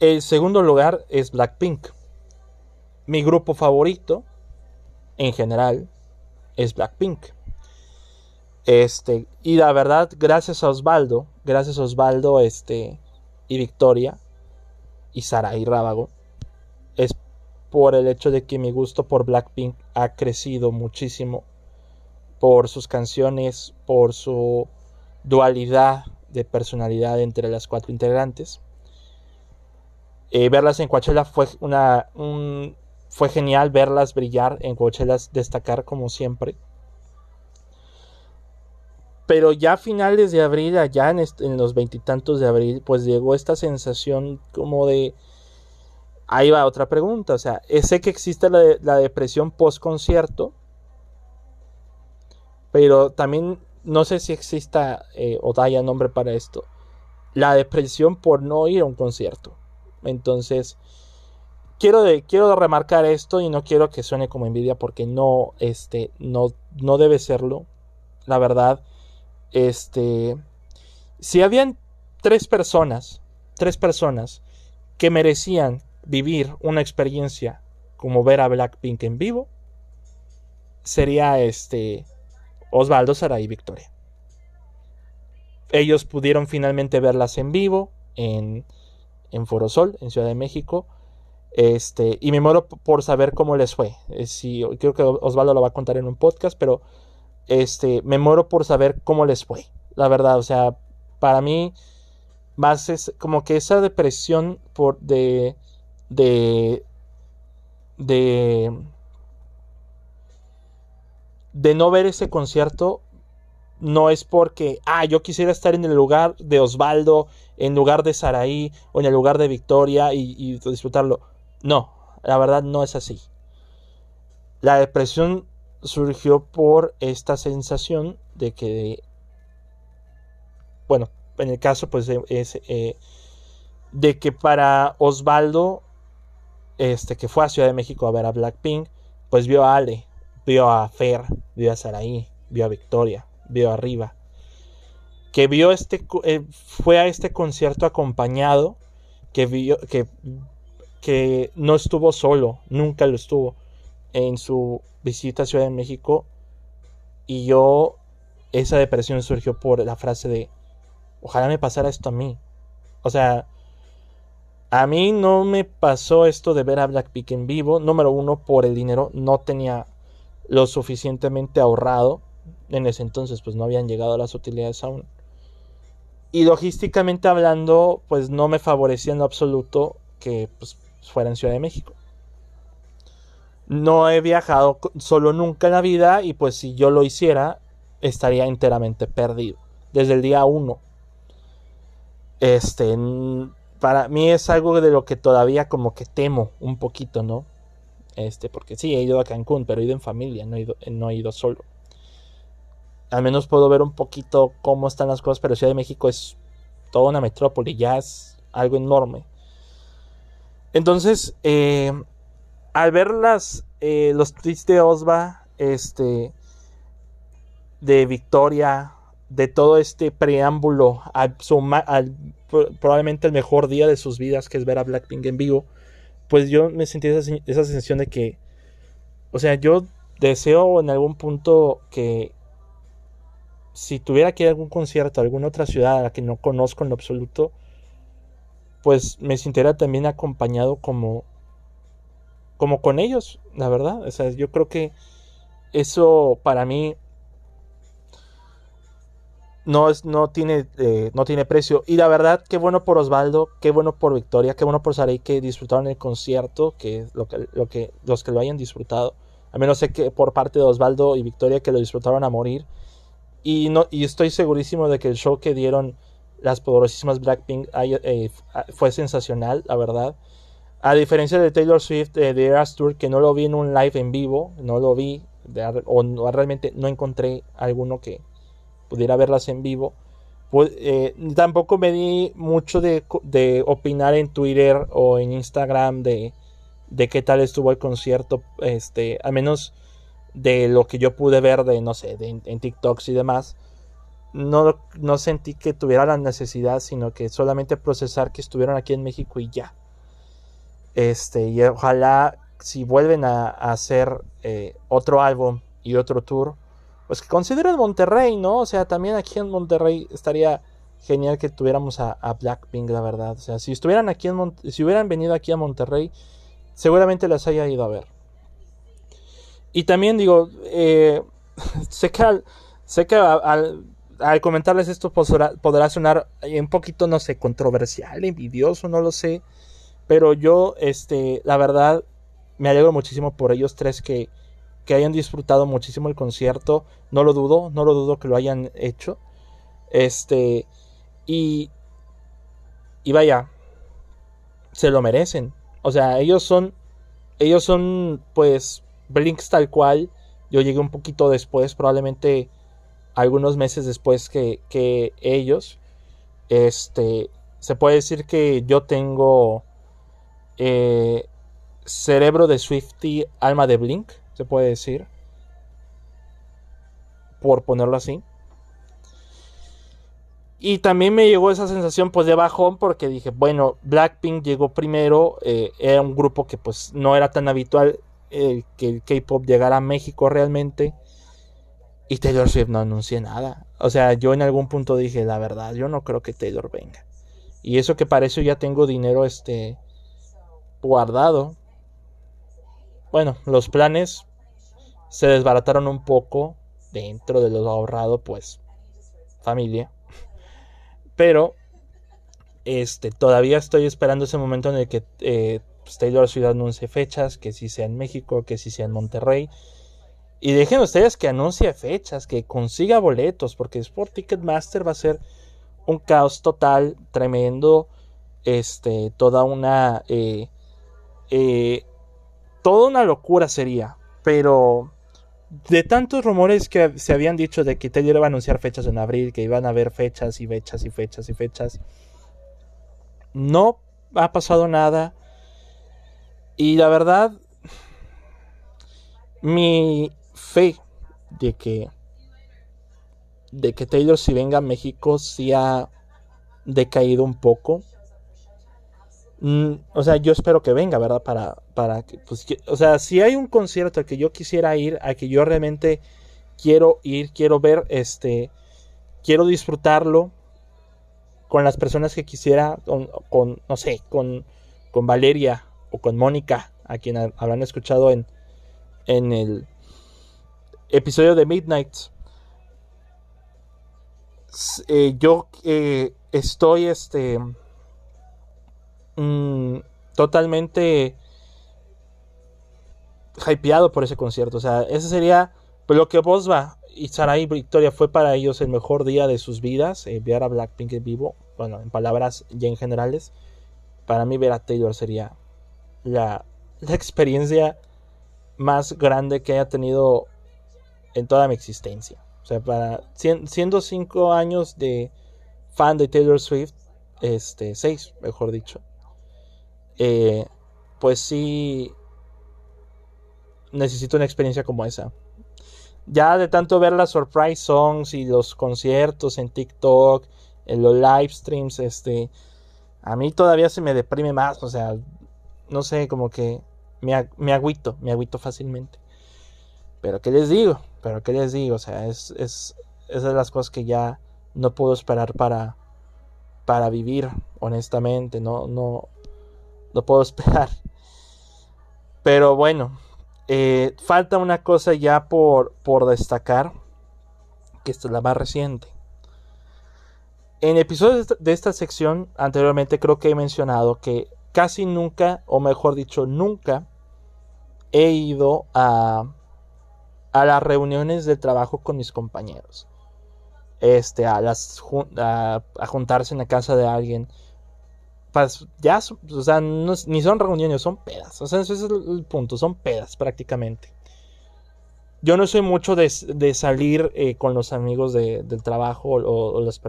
el segundo lugar es Blackpink. Mi grupo favorito, en general, es Blackpink. Este, y la verdad, gracias a Osvaldo, gracias a Osvaldo este, y Victoria, y Sara y Rábago, es por el hecho de que mi gusto por Blackpink ha crecido muchísimo por sus canciones, por su dualidad de personalidad entre las cuatro integrantes. Eh, verlas en Coachella fue una fue genial verlas brillar en Coachella destacar como siempre pero ya a finales de abril allá en, los veintitantos de abril pues llegó esta sensación como de ahí va otra pregunta o sea sé que existe la, depresión post concierto pero también no sé si exista eh, o haya nombre para esto la depresión por no ir a un concierto entonces, quiero, quiero remarcar esto y no quiero que suene como envidia porque no, este, no, no debe serlo. La verdad, este, si habían tres personas, tres personas que merecían vivir una experiencia como ver a Blackpink en vivo, sería este Osvaldo, Sara y Victoria. Ellos pudieron finalmente verlas en vivo en en Forosol, en Ciudad de México. Este, y me muero por saber cómo les fue. Eh, si, creo que Osvaldo lo va a contar en un podcast, pero este, me muero por saber cómo les fue. La verdad, o sea, para mí, más es como que esa depresión por de. de. de. no ver ese concierto no es porque, ah, yo quisiera estar en el lugar de Osvaldo, en lugar de Saraí o en el lugar de Victoria y, disfrutarlo. No, la verdad no es así. La depresión surgió por esta sensación de que, bueno, en el caso pues es eh, de que para Osvaldo, este que fue a Ciudad de México a ver a Blackpink, pues vio a Ale, vio a Fer, vio a Saraí, vio a Victoria, vio arriba. Que vio este, eh, fue a este concierto acompañado, que vio, que, que no estuvo solo, nunca lo estuvo en su visita a Ciudad de México. Y yo, esa depresión surgió por la frase de, ojalá me pasara esto a mí. O sea, A mí no me pasó esto de ver a Blackpink en vivo. Número uno, por el dinero. No tenía lo suficientemente ahorrado. En ese entonces, pues no habían llegado las utilidades aún. Y logísticamente hablando, pues no me favorecía en lo absoluto que pues, fuera en Ciudad de México. No he viajado solo nunca en la vida y pues si yo lo hiciera, estaría enteramente perdido. Desde el día uno. Este, para mí es algo de lo que todavía como que temo un poquito, ¿no? Este, porque sí, he ido a Cancún, pero he ido en familia, no he ido, no he ido solo. Al menos puedo ver un poquito cómo están las cosas, pero Ciudad de México es toda una metrópoli, ya es algo enorme. Entonces, eh, al ver las, eh, los tweets de Osva, este, de Victoria, de todo este preámbulo al, probablemente el mejor día de sus vidas, que es ver a Blackpink en vivo, pues yo me sentí esa, esa sensación de que, o sea, yo deseo en algún punto que si tuviera que ir a algún concierto, a alguna otra ciudad a la que no conozco en lo absoluto, pues me sintiera también acompañado como como con ellos, la verdad. Yo creo que eso para mí no, es, no, tiene, eh, no tiene precio. Y la verdad, qué bueno por Osvaldo, qué bueno por Victoria, qué bueno por Saray que disfrutaron el concierto, que, lo que, lo que los que lo hayan disfrutado. A menos sé que por parte de Osvaldo y Victoria que lo disfrutaron a morir. Y, no, y estoy segurísimo de que el show que dieron las poderosísimas Blackpink eh, fue sensacional, la verdad. A diferencia de Taylor Swift eh, de Eras Tour, que no lo vi en un live en vivo, no lo vi, o realmente no encontré alguno que pudiera verlas en vivo. Pues, eh, tampoco me di mucho de, opinar en Twitter o en Instagram de, qué tal estuvo el concierto, este, al menos de lo que yo pude ver de, no sé, de, en TikToks y demás. No, no sentí que tuviera la necesidad, sino que solamente procesar que estuvieron aquí en México y ya. Este, y ojalá si vuelven a, hacer eh, otro álbum y otro tour, pues que consideren Monterrey, ¿no? O sea, también aquí en Monterrey estaría genial que tuviéramos a, Blackpink, la verdad. O sea, si estuvieran aquí en si hubieran venido aquí a Monterrey, seguramente las haya ido a ver. Y también digo, eh, sé que al, sé que al, comentarles esto podrá, podrá sonar un poquito, no sé, controversial, envidioso, no lo sé. Pero yo, este, la verdad, me alegro muchísimo por ellos tres que, que hayan disfrutado muchísimo el concierto. No lo dudo, no lo dudo que lo hayan hecho. Este, y, y vaya, se lo merecen. O sea, ellos son, ellos son, pues, Blinks tal cual. Yo llegué un poquito después, probablemente algunos meses después que, que ellos. Este, se puede decir que yo tengo eh, cerebro de Swifty, alma de Blink, se puede decir. Por ponerlo así. Y también me llegó esa sensación pues de bajón porque dije, bueno, Blackpink llegó primero, eh, era un grupo que pues no era tan habitual que el K-Pop llegara a México realmente. Y Taylor Swift no anunció nada. O sea, yo en algún punto dije, la verdad, yo no creo que Taylor venga. Y eso que para eso ya tengo dinero este guardado. Bueno, los planes se desbarataron un poco dentro de lo ahorrado, pues familia. Pero este todavía estoy esperando ese momento en el que eh, pues, Taylor Swift anuncie fechas, que si sea en México, que si sea en Monterrey. Y dejen ustedes que anuncie fechas, que consiga boletos, porque Sport Ticketmaster va a ser un caos total, tremendo. Este, toda una eh, eh, toda una locura sería. Pero de tantos rumores que se habían dicho de que Taylor iba a anunciar fechas en abril, que iban a haber fechas y fechas y fechas y fechas, no ha pasado nada. Y la verdad, mi fe de que de que Taylor si venga a México sí ha decaído un poco. Mm, o sea, yo espero que venga, ¿verdad? Para, para que, pues, o sea, si hay un concierto al que yo quisiera ir, a que yo realmente quiero ir, quiero ver, este, quiero disfrutarlo con las personas que quisiera, con, no sé, con, con Valeria o con Mónica, a quien habrán escuchado en, en el episodio de Midnight. Eh, yo eh, estoy este mm, totalmente hypeado por ese concierto. O sea, ese sería lo que vos va y Sarai Victoria fue para ellos el mejor día de sus vidas. Eh, ver a Blackpink en vivo, bueno, en palabras ya en generales, para mí ver a Taylor sería la, la experiencia más grande que haya tenido en toda mi existencia. O sea, para siendo cinco años de fan de Taylor Swift, este, seis, mejor dicho, eh, pues sí necesito una experiencia como esa. Ya de tanto ver las surprise songs y los conciertos en TikTok, en los live streams, este, a mí todavía se me deprime más, o sea, no sé, como que me, me agüito, me agüito fácilmente. Pero ¿qué les digo? Pero ¿qué les digo? O sea, es, es, es de las cosas que ya no puedo esperar para, para vivir, honestamente, no, no, no puedo esperar. Pero bueno, eh, falta una cosa ya por, por destacar, que es la más reciente. En episodios de esta sección anteriormente creo que he mencionado que casi nunca, o mejor dicho, nunca he ido a, a las reuniones de trabajo con mis compañeros. Este, a, las, a juntarse en la casa de alguien ya, o sea, ni son reuniones, son pedas. O sea, ese es el, punto, son pedas prácticamente. Yo no soy mucho de, salir eh, con los amigos del trabajo o, las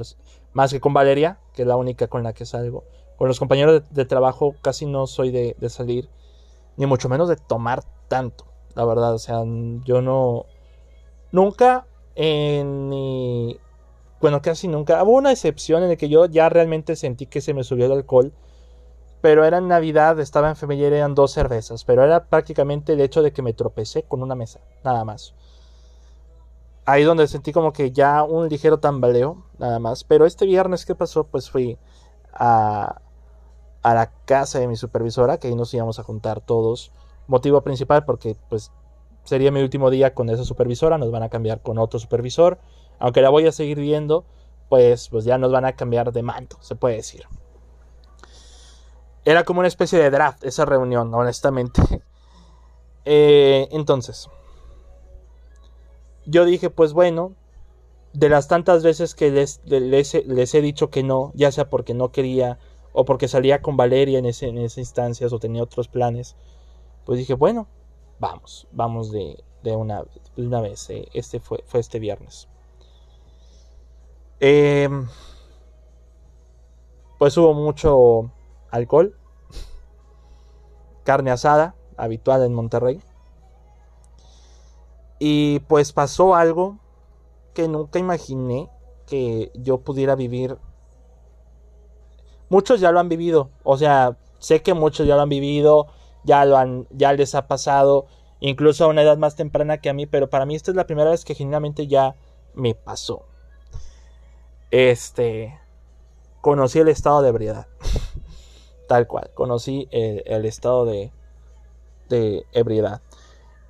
más que con Valeria, que es la única con la que salgo. Con los compañeros de, trabajo casi no soy de, salir, ni mucho menos de tomar tanto, la verdad. O sea, yo no. Nunca en mi bueno, casi nunca. Hubo una excepción en la que yo ya realmente sentí que se me subió el alcohol. Pero era en Navidad, estaba en familia eran dos cervezas. Pero era prácticamente el hecho de que me tropecé con una mesa, nada más. Ahí donde sentí como que ya un ligero tambaleo, nada más. Pero este viernes, ¿qué pasó? Pues fui a, a la casa de mi supervisora, que ahí nos íbamos a juntar todos. Motivo principal porque pues sería mi último día con esa supervisora, nos van a cambiar con otro supervisor aunque la voy a seguir viendo, pues, pues ya nos van a cambiar de manto, se puede decir. Era como una especie de draft esa reunión, honestamente. Eh, entonces, yo dije, pues bueno, de las tantas veces que les, les, he dicho que no, ya sea porque no quería o porque salía con Valeria en, ese, en esas instancias o tenía otros planes, pues dije, bueno, vamos, vamos de, una, una, vez. Eh, este fue, fue este viernes. Em, pues hubo mucho alcohol, carne asada, habitual en Monterrey. Y pues pasó algo que nunca imaginé que yo pudiera vivir. Muchos ya lo han vivido, o sea, sé que muchos ya lo han vivido, ya lo han, ya les ha pasado, incluso a una edad más temprana que a mí, pero para mí esta es la primera vez que genuinamente ya me pasó este, conocí el estado de ebriedad. Tal cual, conocí el, estado de, de, ebriedad.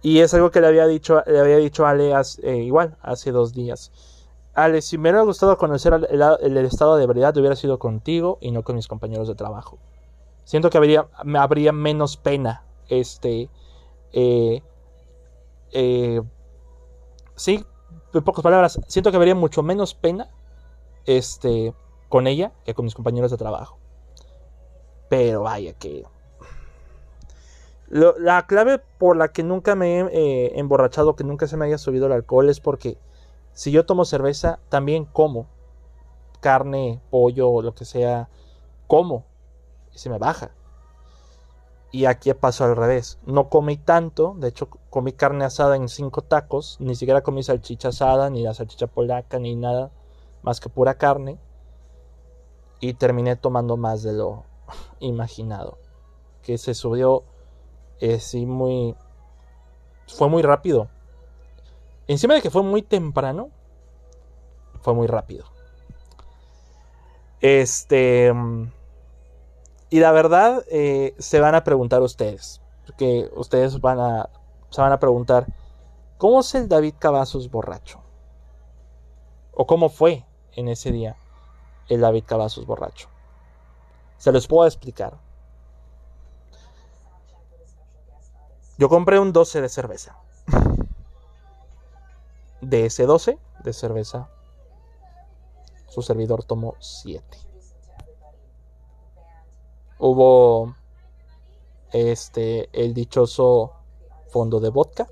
Y es algo que le había dicho, le había dicho a Ale eh, igual, hace dos días. Ale, si me hubiera gustado conocer el, estado de ebriedad, hubiera sido contigo y no con mis compañeros de trabajo. Siento que habría, me habría menos pena. Este. Eh, eh, sí, en pocas palabras, siento que habría mucho menos pena este, con ella que con mis compañeros de trabajo. Pero vaya que... la clave por la que nunca me he eh, emborrachado, que nunca se me haya subido el alcohol, es porque si yo tomo cerveza, también como carne, pollo lo que sea, como y se me baja. Y aquí pasó al revés. No comí tanto, de hecho comí carne asada en cinco tacos, ni siquiera comí salchicha asada, ni la salchicha polaca, ni nada más que pura carne y terminé tomando más de lo imaginado. Que se subió eh, sí muy... Fue muy rápido. Encima de que fue muy temprano, fue muy rápido. Este... Y la verdad, eh, se van a preguntar ustedes, porque ustedes van a, se van a preguntar, ¿cómo es el David Cavazos borracho? ¿O cómo fue en ese día el David Cavazos borracho? Se los puedo explicar. Yo compré un 12 de cerveza. De ese 12 de cerveza, su servidor tomó 7. Hubo este el dichoso fondo de vodka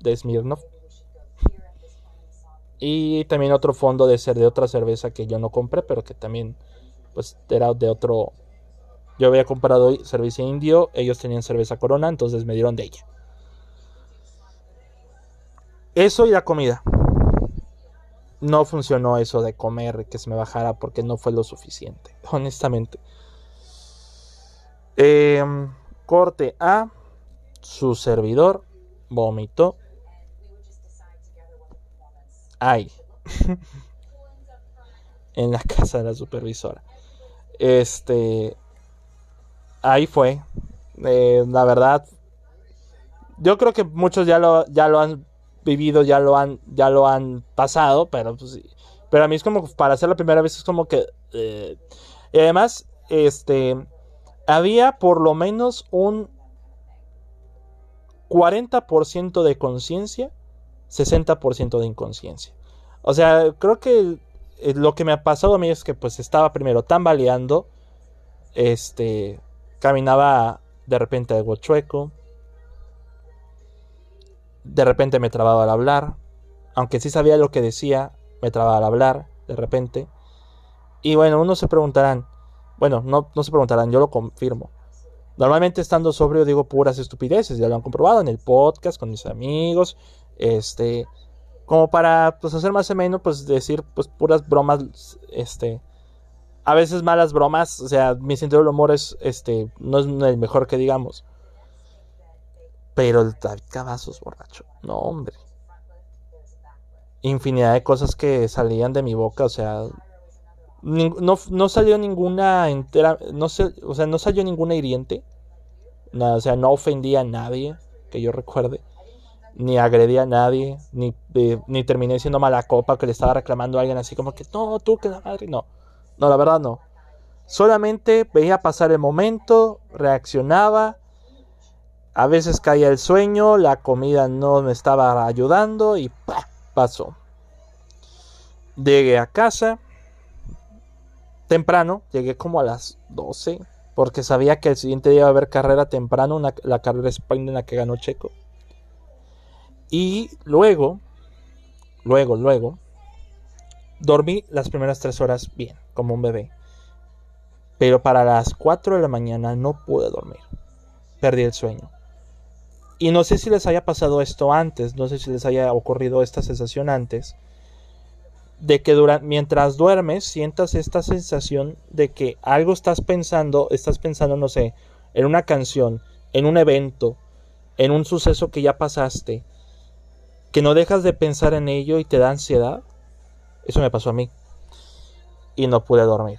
de Smirnov y también otro fondo de ser de otra cerveza que yo no compré, pero que también pues era de otro yo había comprado cerveza indio, ellos tenían cerveza corona, entonces me dieron de ella. Eso y la comida. No funcionó eso de comer, que se me bajara, porque no fue lo suficiente, honestamente. Em, corte A, su servidor vomitó. Ay. en la casa de la supervisora. Este, ahí fue. Eh, la verdad, yo creo que muchos ya lo, ya lo han vivido, ya lo han, ya lo han pasado, pero pues, pero a mí es como para hacer la primera vez es como que eh, y además este había por lo menos un 40% de conciencia, 60% de inconsciencia. O sea, creo que lo que me ha pasado a mí es que pues estaba primero tambaleando, este, caminaba de repente algo chueco. De repente me trababa al hablar. Aunque sí sabía lo que decía, me trababa al hablar de repente. Y bueno, unos se preguntarán. Bueno, no, no se preguntarán, yo lo confirmo. Normalmente estando sobrio digo puras estupideces, ya lo han comprobado en el podcast con mis amigos, este, como para pues hacer más o menos pues decir pues puras bromas, este, a veces malas bromas, o sea, mi sentido del humor es, este, no es el mejor que digamos. Pero el David Cavazos, borracho, no, hombre. Infinidad de cosas que salían de mi boca, o sea, no, no salió ninguna entera, no sé, o sea, no salió ninguna hiriente. Nada, o sea, no ofendía a nadie, que yo recuerde. Ni agredía a nadie, ni, ni terminé siendo mala copa que le estaba reclamando a alguien así como que, no, tú que la madre, no. No, la verdad no. Solamente veía pasar el momento, reaccionaba. A veces caía el sueño, la comida no me estaba ayudando y pasó. Llegué a casa temprano, llegué como a las 12, porque sabía que el siguiente día iba a haber carrera temprano, la carrera sprint en la que ganó Checo. Y luego, luego, luego, dormí las primeras tres horas bien como un bebé. Pero para las 4 de la mañana no pude dormir. Perdí el sueño. Y no sé si les haya pasado esto antes, no sé si les haya ocurrido esta sensación antes, de que durante, mientras duermes sientas esta sensación de que algo estás pensando, estás pensando, no sé, en una canción, en un evento, en un suceso que ya pasaste, que no dejas de pensar en ello y te da ansiedad. Eso me pasó a mí y no pude dormir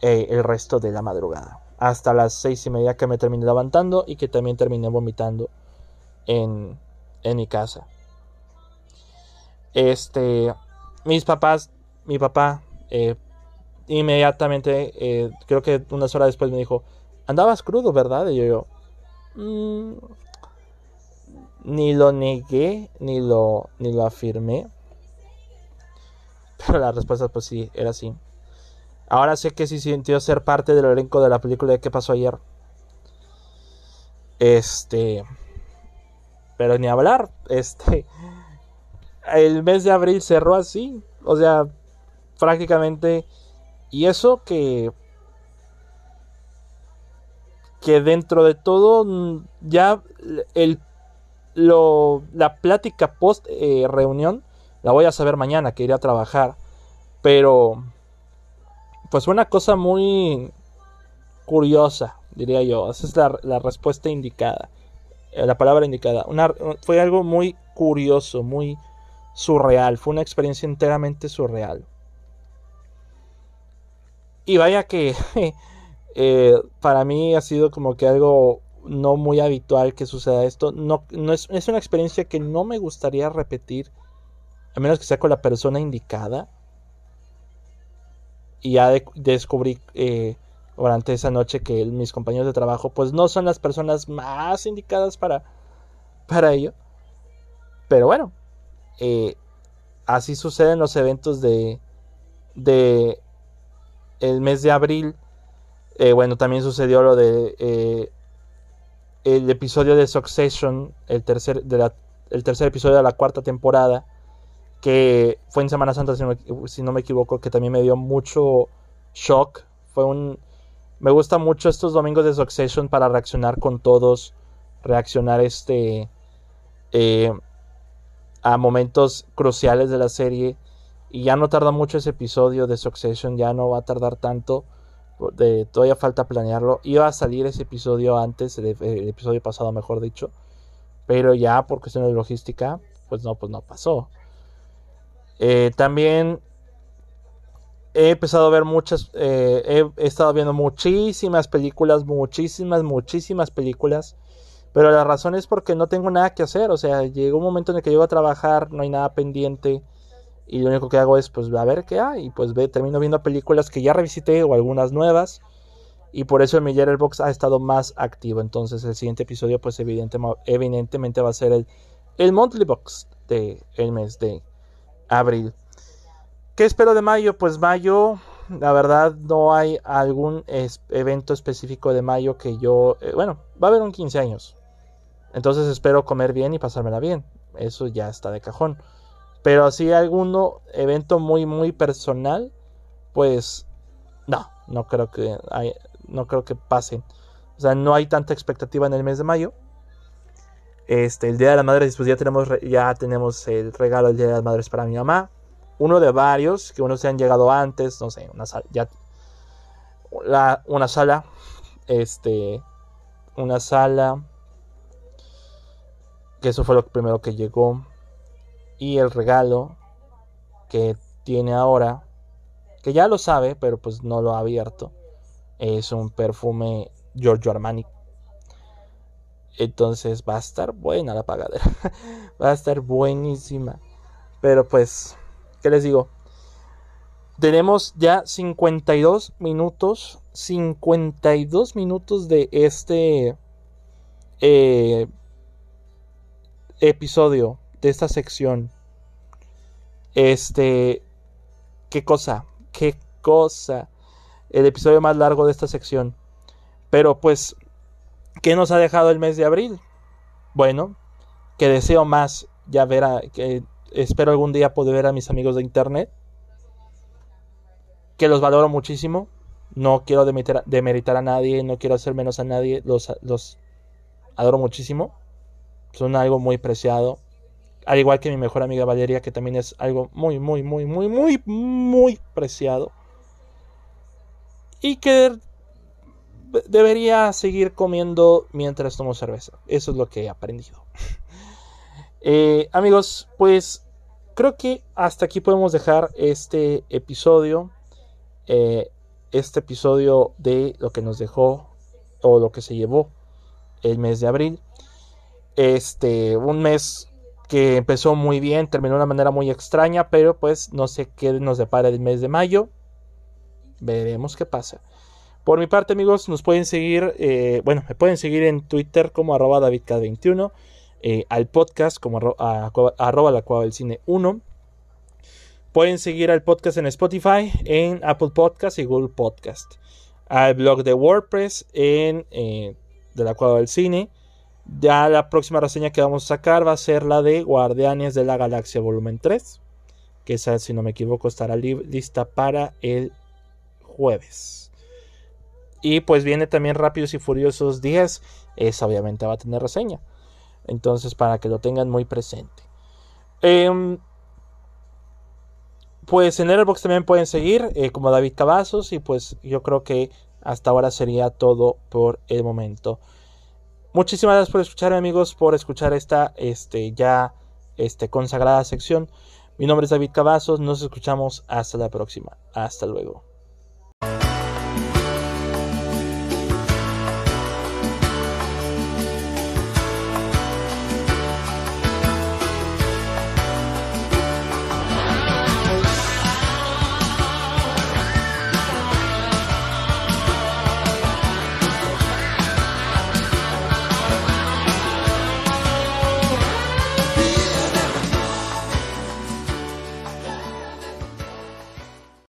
eh, el resto de la madrugada. Hasta las seis y media que me terminé levantando y que también terminé vomitando en, en mi casa. Este, mis papás, mi papá, eh, inmediatamente, eh, creo que unas horas después me dijo, andabas crudo, ¿verdad? Y yo, yo mm, ni lo negué, ni lo, ni lo afirmé. Pero la respuesta, pues sí, era así. Ahora sé que sí sintió ser parte del elenco de la película de qué pasó ayer. Este. Pero ni hablar. Este. El mes de abril cerró así. O sea, prácticamente. Y eso que. Que dentro de todo. Ya el. Lo, la plática post eh, reunión la voy a saber mañana que iré a trabajar. Pero pues fue una cosa muy curiosa, diría yo. Esa es la, respuesta indicada, eh, la palabra indicada. fue algo muy curioso, muy surreal. Fue una experiencia enteramente surreal. Y vaya que Eh, para mí ha sido como que algo no muy habitual que suceda esto. No, no es, es, una experiencia que no me gustaría repetir, a menos que sea con la persona indicada. Y ya descubrí eh, durante esa noche que mis compañeros de trabajo pues no son las personas más indicadas para, para ello. Pero bueno, eh, así suceden los eventos de, de el mes de abril. Eh, bueno, también sucedió lo de el episodio de Succession, el tercer, de el tercer episodio de la cuarta temporada, que fue en Semana Santa, si no, me equivoco, que también me dio mucho shock. Fue un... Me gusta mucho estos domingos de Succession para reaccionar con todos, reaccionar este... Eh, a momentos cruciales de la serie. Y ya no tarda mucho ese episodio de Succession, ya no va a tardar tanto. De, todavía falta planearlo. Iba a salir ese episodio antes, el, episodio pasado mejor dicho. Pero ya por cuestiones de logística, pues no, pues no pasó. Eh, también he empezado a ver muchas, eh, he, estado viendo muchísimas películas, muchísimas, muchísimas películas. Pero la razón es porque no tengo nada que hacer. O sea, llegó un momento en el que llego a trabajar, no hay nada pendiente. Y lo único que hago es pues a ver qué hay. Y pues ve, termino viendo películas que ya revisité o algunas nuevas. Y por eso el mi Box ha estado más activo. Entonces el siguiente episodio pues evidentemente va a ser el, el Monthly Box del el mes de abril. ¿Qué espero de mayo? Pues mayo, la verdad no hay algún evento específico de mayo que yo... Eh, bueno, va a haber un 15 años. Entonces espero comer bien y pasármela bien. Eso ya está de cajón. Pero si algún evento muy muy personal, pues no, no creo que hay, no creo que pasen. O sea, no hay tanta expectativa en el mes de mayo. Este, el Día de las Madres, pues ya tenemos, ya tenemos el regalo del Día de las Madres para mi mamá. Uno de varios, que unos se han llegado antes, no sé, una sala, ya, una sala, este, una sala, que eso fue lo primero que llegó. Y el regalo que tiene ahora, que ya lo sabe, pero pues no lo ha abierto, es un perfume Giorgio Armani. Entonces va a estar buena la pagadera. va a estar buenísima. Pero pues, ¿qué les digo? Tenemos ya 52 minutos. 52 minutos de este eh, episodio de esta sección. Este, qué cosa, qué cosa. El episodio más largo de esta sección. Pero pues, ¿qué nos ha dejado el mes de abril? Bueno, que deseo más ya ver a, que espero algún día poder ver a mis amigos de internet. Que los valoro muchísimo. No quiero demeritar, a nadie, no quiero hacer menos a nadie. Los, los adoro muchísimo son algo muy preciado. Al igual que mi mejor amiga Valeria, que también es algo muy, muy, muy, muy, muy, muy preciado. Y que debería seguir comiendo mientras tomo cerveza. Eso es lo que he aprendido. Eh, amigos, pues creo que hasta aquí podemos dejar este episodio. Eh, este episodio de lo que nos dejó o lo que se llevó el mes de abril. Este, un mes que empezó muy bien, terminó de una manera muy extraña, pero pues no sé qué nos depara el mes de mayo. Veremos qué pasa. Por mi parte, amigos, nos pueden seguir, eh, bueno, me pueden seguir en Twitter como arroba davidk21, eh, al podcast como arroba la cueva del cine 1. Pueden seguir al podcast en Spotify, en Apple Podcast y Google Podcast. Al blog de WordPress en eh, de la cueva del cine ya la próxima reseña que vamos a sacar va a ser la de Guardianes de la Galaxia Volumen 3. Que esa, si no me equivoco, estará lista para el jueves. Y pues viene también Rápidos y Furiosos 10. Esa obviamente va a tener reseña. Entonces, para que lo tengan muy presente. Em, pues en Airbox también pueden seguir eh, como David Cavazos. Y pues yo creo que hasta ahora sería todo por el momento. Muchísimas gracias por escucharme amigos, por escuchar esta este, ya este, consagrada sección. Mi nombre es David Cavazos, nos escuchamos hasta la próxima. Hasta luego.